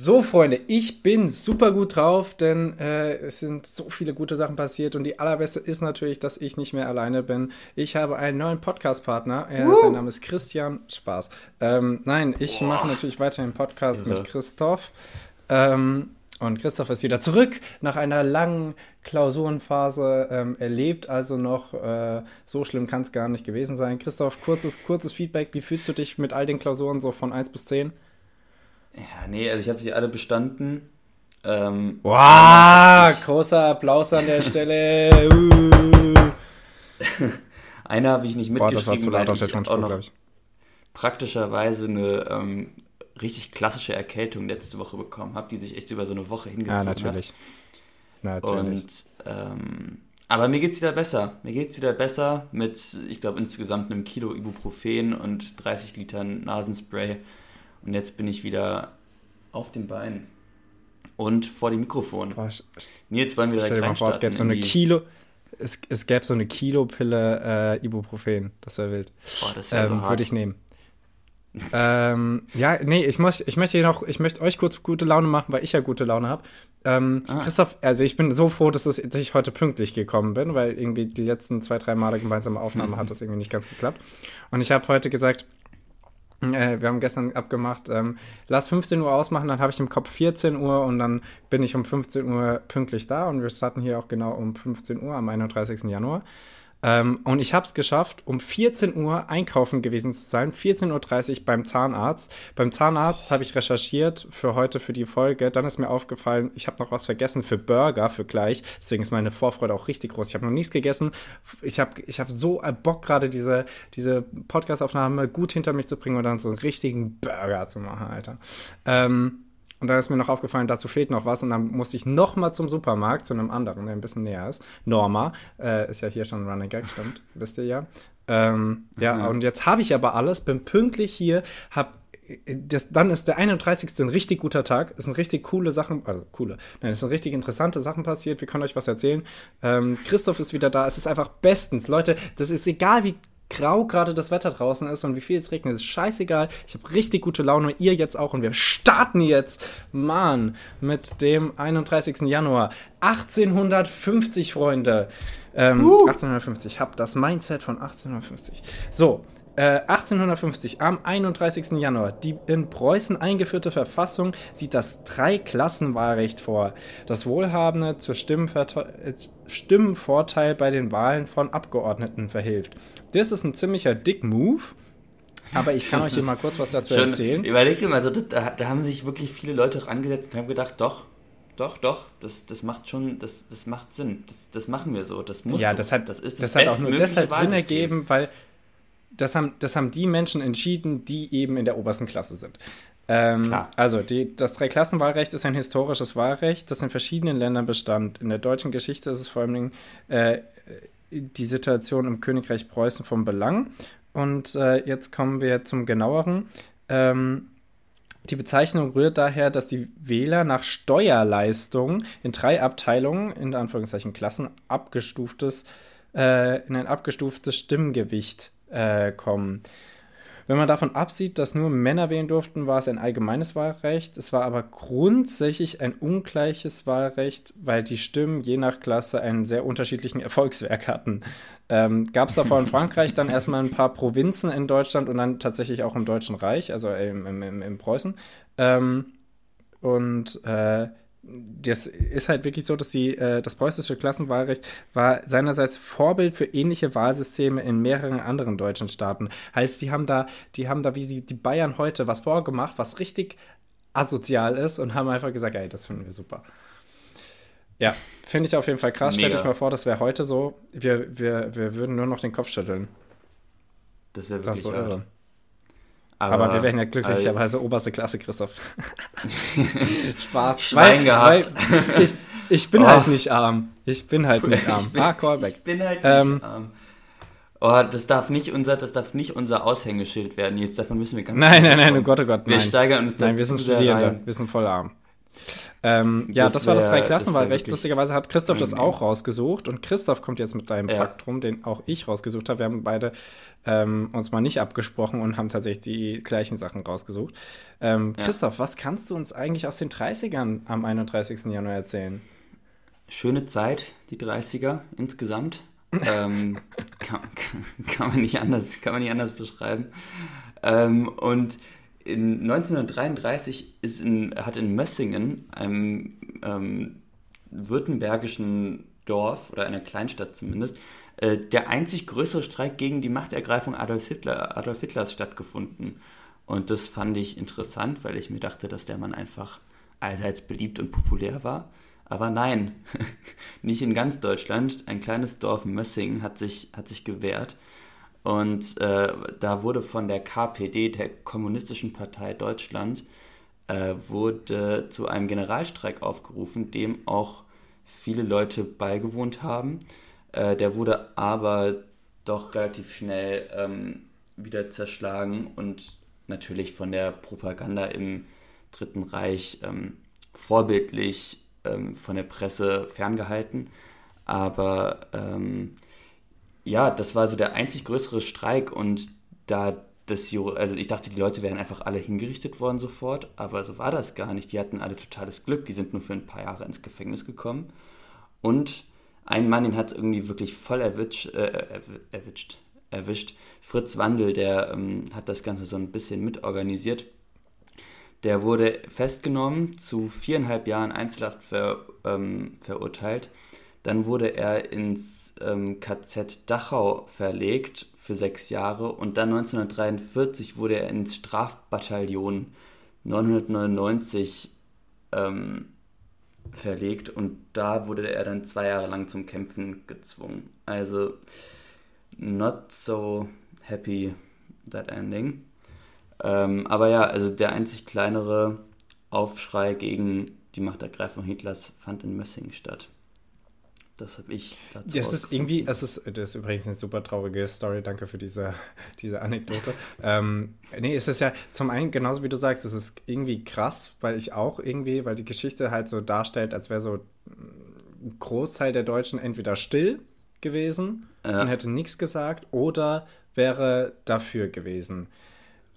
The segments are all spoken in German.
So, Freunde, ich bin super gut drauf, denn äh, es sind so viele gute Sachen passiert und die allerbeste ist natürlich, dass ich nicht mehr alleine bin. Ich habe einen neuen Podcast-Partner. Äh, sein Name ist Christian. Spaß. Ähm, nein, ich mache natürlich weiterhin Podcast ja. mit Christoph. Ähm, und Christoph ist wieder zurück nach einer langen Klausurenphase. Ähm, er lebt also noch. Äh, so schlimm kann es gar nicht gewesen sein. Christoph, kurzes, kurzes Feedback. Wie fühlst du dich mit all den Klausuren so von 1 bis 10? Ja, nee, also ich habe sie alle bestanden. Ähm, wow, großer Applaus an der Stelle. Uh. Einer habe ich nicht mitgeschrieben, Boah, Tonspur, glaube ich. Praktischerweise eine ähm, richtig klassische Erkältung letzte Woche bekommen habe, die sich echt über so eine Woche hingezogen ja, natürlich. hat. Natürlich. Und ähm, aber mir geht's wieder besser. Mir geht's wieder besser mit, ich glaube, insgesamt einem Kilo Ibuprofen und 30 Litern Nasenspray. Und jetzt bin ich wieder auf den Beinen und vor dem Mikrofon. Boah, ich, Nils, wollen wir direkt reinstarten? Vor, es gäbe so eine Kilo, es, es gäbe so eine Kilopille äh, Ibuprofen. Das wäre wild. Boah, das wäre ähm, so hart. Würde ich nehmen. ähm, ja, nee, ich, muss, ich möchte noch, ich möchte euch kurz gute Laune machen, weil ich ja gute Laune habe. Ähm, ah. Christoph, also ich bin so froh, dass, es, dass ich heute pünktlich gekommen bin, weil irgendwie die letzten zwei, drei Male gemeinsame Aufnahme hat das irgendwie nicht ganz geklappt. Und ich habe heute gesagt, äh, wir haben gestern abgemacht, ähm, lass 15 Uhr ausmachen, dann habe ich im Kopf 14 Uhr und dann bin ich um 15 Uhr pünktlich da und wir starten hier auch genau um 15 Uhr am 31. Januar. Ähm, und ich habe es geschafft, um 14 Uhr einkaufen gewesen zu sein, 14.30 Uhr beim Zahnarzt. Beim Zahnarzt habe ich recherchiert für heute, für die Folge. Dann ist mir aufgefallen, ich habe noch was vergessen für Burger, für gleich. Deswegen ist meine Vorfreude auch richtig groß. Ich habe noch nichts gegessen. Ich habe ich hab so Bock, gerade diese, diese Podcast-Aufnahme gut hinter mich zu bringen und dann so einen richtigen Burger zu machen, Alter. Ähm, und dann ist mir noch aufgefallen, dazu fehlt noch was. Und dann musste ich noch mal zum Supermarkt, zu einem anderen, der ein bisschen näher ist. Norma, äh, ist ja hier schon ein Running Gag, stimmt, wisst ihr ja. Ähm, ja, mhm. und jetzt habe ich aber alles, bin pünktlich hier, habe das, dann ist der 31. ein richtig guter Tag. Es sind richtig coole Sachen, also coole, nein, es sind richtig interessante Sachen passiert. Wir können euch was erzählen. Ähm, Christoph ist wieder da. Es ist einfach bestens. Leute, das ist egal, wie grau gerade das Wetter draußen ist und wie viel es regnet, ist scheißegal. Ich habe richtig gute Laune, ihr jetzt auch und wir starten jetzt, Mann, mit dem 31. Januar 1850, Freunde. Ähm, uh. 1850, hab das Mindset von 1850. So, 1850, äh, am 31. Januar, die in Preußen eingeführte Verfassung sieht das Dreiklassenwahlrecht vor, das Wohlhabende zur äh, Stimmenvorteil bei den Wahlen von Abgeordneten verhilft. Das ist ein ziemlicher Dick-Move. Aber ich kann das euch hier mal kurz was dazu erzählen. Überlegt mal, so, da, da, haben sich wirklich viele Leute auch angesetzt und haben gedacht, doch, doch, doch, das, das macht schon, das, das macht Sinn. Das, das machen wir so. Das muss ja, das hat, das ist das, das hat auch nur deshalb Sinn ergeben, weil das haben, das haben die Menschen entschieden, die eben in der obersten Klasse sind. Ähm, also, die, das Dreiklassenwahlrecht ist ein historisches Wahlrecht, das in verschiedenen Ländern bestand. In der deutschen Geschichte ist es vor allem äh, die Situation im Königreich Preußen vom Belang. Und äh, jetzt kommen wir zum genaueren. Ähm, die Bezeichnung rührt daher, dass die Wähler nach Steuerleistung in drei Abteilungen, in Anführungszeichen Klassen, abgestuftes, äh, in ein abgestuftes Stimmgewicht äh, kommen. Wenn man davon absieht, dass nur Männer wählen durften, war es ein allgemeines Wahlrecht. Es war aber grundsätzlich ein ungleiches Wahlrecht, weil die Stimmen je nach Klasse einen sehr unterschiedlichen Erfolgswerk hatten. Ähm, Gab es davor in Frankreich dann erstmal ein paar Provinzen in Deutschland und dann tatsächlich auch im Deutschen Reich, also im, im, im Preußen. Ähm, und äh, das ist halt wirklich so, dass die, äh, das preußische Klassenwahlrecht war seinerseits Vorbild für ähnliche Wahlsysteme in mehreren anderen deutschen Staaten. Heißt, die haben da, die haben da wie die, die Bayern heute was vorgemacht, was richtig asozial ist und haben einfach gesagt, ey, das finden wir super. Ja, finde ich auf jeden Fall krass. Mega. Stellt euch mal vor, das wäre heute so. Wir, wir, wir würden nur noch den Kopf schütteln. Das wäre wirklich das so irre. Aber, Aber, wir wären ja glücklicherweise also, oberste Klasse, Christoph. Spaß. Schwein weil, gehabt. Weil ich, ich, bin oh. halt nicht arm. Ich bin halt nicht arm. bin, ah, Callback. Ich bin halt ähm, nicht arm. Oh, das darf nicht unser, das darf nicht unser Aushängeschild werden. Jetzt davon müssen wir ganz Nein, nein, nein, oh Gott, oh Gott. Wir nein. steigern uns Nein, wir sind Studierende. Wir sind voll arm. Ähm, ja, das, das war das Dreiklassenwahlrecht. Lustigerweise hat Christoph das auch rausgesucht und Christoph kommt jetzt mit deinem ja. Fakt rum, den auch ich rausgesucht habe. Wir haben beide ähm, uns mal nicht abgesprochen und haben tatsächlich die gleichen Sachen rausgesucht. Ähm, ja. Christoph, was kannst du uns eigentlich aus den 30ern am 31. Januar erzählen? Schöne Zeit, die 30er insgesamt. ähm, kann, kann, kann, man nicht anders, kann man nicht anders beschreiben. Ähm, und in 1933 ist in, hat in Mössingen, einem ähm, württembergischen Dorf oder einer Kleinstadt zumindest, äh, der einzig größere Streik gegen die Machtergreifung Adolf, Hitler, Adolf Hitlers stattgefunden. Und das fand ich interessant, weil ich mir dachte, dass der Mann einfach allseits beliebt und populär war. Aber nein, nicht in ganz Deutschland. Ein kleines Dorf Mössingen hat sich, hat sich gewehrt. Und äh, da wurde von der KPD, der Kommunistischen Partei Deutschland, äh, wurde zu einem Generalstreik aufgerufen, dem auch viele Leute beigewohnt haben. Äh, der wurde aber doch relativ schnell ähm, wieder zerschlagen und natürlich von der Propaganda im Dritten Reich ähm, vorbildlich ähm, von der Presse ferngehalten. Aber ähm, ja, das war so der einzig größere Streik und da das, also ich dachte, die Leute wären einfach alle hingerichtet worden sofort, aber so war das gar nicht. Die hatten alle totales Glück, die sind nur für ein paar Jahre ins Gefängnis gekommen. Und ein Mann, den hat es irgendwie wirklich voll erwischt, äh, erwischt, erwischt. Fritz Wandel, der ähm, hat das Ganze so ein bisschen mitorganisiert. Der wurde festgenommen, zu viereinhalb Jahren Einzelhaft ver, ähm, verurteilt dann wurde er ins ähm, KZ Dachau verlegt für sechs Jahre und dann 1943 wurde er ins Strafbataillon 999 ähm, verlegt und da wurde er dann zwei Jahre lang zum Kämpfen gezwungen. Also not so happy that ending. Ähm, aber ja, also der einzig kleinere Aufschrei gegen die Machtergreifung Hitlers fand in Mössingen statt. Das habe ich dazu. Ja, es ist irgendwie, es ist, das ist übrigens eine super traurige Story, danke für diese, diese Anekdote. ähm, nee, es ist ja zum einen, genauso wie du sagst, es ist irgendwie krass, weil ich auch irgendwie, weil die Geschichte halt so darstellt, als wäre so ein Großteil der Deutschen entweder still gewesen ja. und hätte nichts gesagt oder wäre dafür gewesen.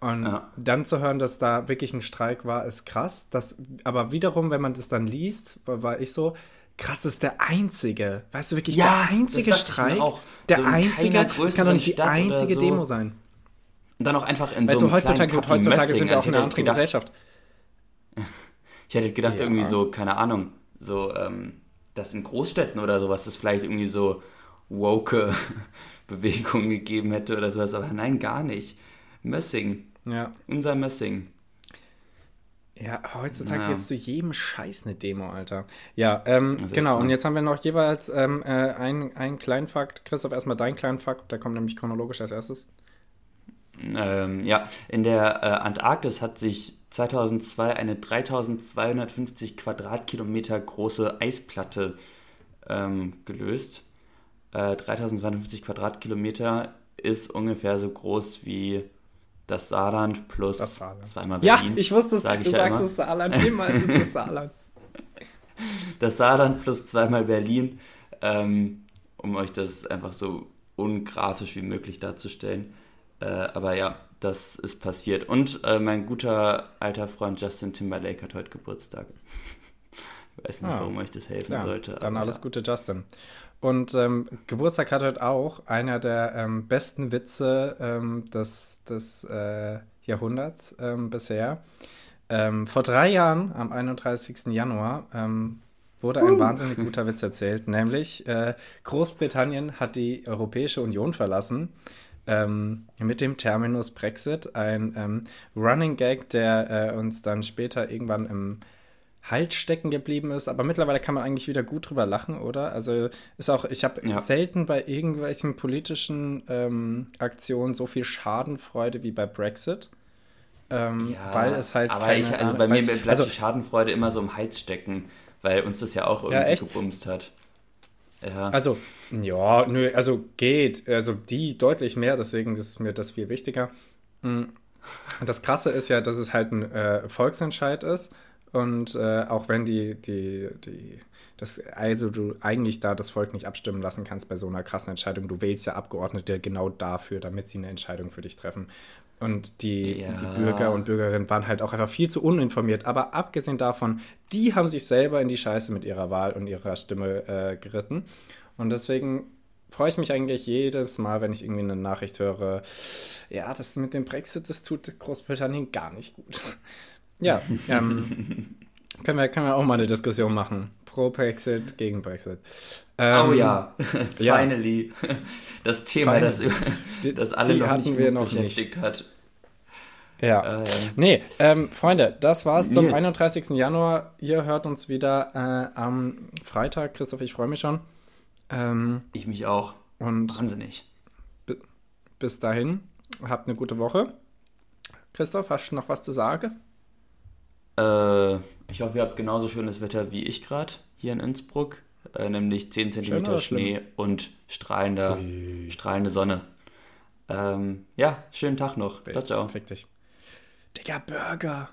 Und ja. dann zu hören, dass da wirklich ein Streik war, ist krass. Das, aber wiederum, wenn man das dann liest, war, war ich so, krass, das ist der einzige. Weißt du wirklich, ja, der einzige Streik? Der so einzige, das kann doch nicht die Stadt einzige so. Demo sein. Und dann auch einfach in weißt so einem heutzutage, heutzutage sind wir auch in einer anderen Gesellschaft. Ich hätte gedacht, ja. irgendwie so, keine Ahnung, so, ähm, dass in Großstädten oder sowas das vielleicht irgendwie so woke Bewegungen gegeben hätte oder sowas, aber nein, gar nicht. Mössing. Ja. Unser Mössing. Ja, heutzutage ja. gibt es zu jedem Scheiß eine Demo, Alter. Ja, ähm, genau. Und jetzt haben wir noch jeweils ähm, äh, einen, einen kleinen Fakt. Christoph, erstmal dein kleinen Fakt. Der kommt nämlich chronologisch als erstes. Ähm, ja, in der äh, Antarktis hat sich 2002 eine 3250 Quadratkilometer große Eisplatte ähm, gelöst. Äh, 3250 Quadratkilometer ist ungefähr so groß wie das Saarland plus das Saarland. zweimal Berlin. Ja, ich wusste es, sag ich du ja sagst immer. das Saarland, immer ist es das Saarland. das Saarland plus zweimal Berlin, ähm, um euch das einfach so ungrafisch wie möglich darzustellen. Äh, aber ja, das ist passiert. Und äh, mein guter alter Freund Justin Timberlake hat heute Geburtstag. Weiß nicht, ah, warum euch das helfen klar. sollte. Dann alles ja. Gute, Justin. Und ähm, Geburtstag hat heute auch einer der ähm, besten Witze ähm, des, des äh, Jahrhunderts ähm, bisher. Ähm, vor drei Jahren, am 31. Januar, ähm, wurde ein uh. wahnsinnig guter Witz erzählt, nämlich äh, Großbritannien hat die Europäische Union verlassen. mit dem Terminus Brexit, ein Running Gag, der äh, uns dann später irgendwann im Halt stecken geblieben ist, aber mittlerweile kann man eigentlich wieder gut drüber lachen, oder? Also ist auch, ich habe ja. selten bei irgendwelchen politischen ähm, Aktionen so viel Schadenfreude wie bei Brexit. Ähm, ja, weil es halt aber keine, ich, also bei mir bleibt also, die Schadenfreude immer so im Hals stecken, weil uns das ja auch irgendwie ja, gebumst hat. Ja. Also, ja, nö, also geht. Also die deutlich mehr, deswegen ist mir das viel wichtiger. Hm. Das Krasse ist ja, dass es halt ein äh, Volksentscheid ist Und äh, auch wenn die, die, die, das, also du eigentlich da das Volk nicht abstimmen lassen kannst bei so einer krassen Entscheidung, du wählst ja Abgeordnete genau dafür, damit sie eine Entscheidung für dich treffen. Und die, ja. die Bürger und Bürgerinnen waren halt auch einfach viel zu uninformiert. Aber abgesehen davon, die haben sich selber in die Scheiße mit ihrer Wahl und ihrer Stimme äh, geritten. Und deswegen freue ich mich eigentlich jedes Mal, wenn ich irgendwie eine Nachricht höre, ja, das mit dem Brexit, das tut Großbritannien gar nicht gut. Ja, ähm, können, wir, können wir auch mal eine Diskussion machen. Pro Brexit, gegen Brexit. Ähm, oh ja, finally. Das Thema, das, das alle noch nicht, wir noch beschäftigt nicht. hat. Ja. Äh, nee, ähm, Freunde, das war's zum jetzt. 31. Januar. Ihr hört uns wieder äh, am Freitag. Christoph, ich freue mich schon. Ähm, ich mich auch. Und Wahnsinnig. Bis dahin, habt eine gute Woche. Christoph, hast du noch was zu sagen? Äh, ich hoffe, ihr habt genauso schönes Wetter wie ich gerade hier in Innsbruck, äh, nämlich 10 cm Schnee und strahlender, strahlende Sonne. Ähm, ja, schönen Tag noch. Ciao, ciao. Fick dich. Digga, Burger.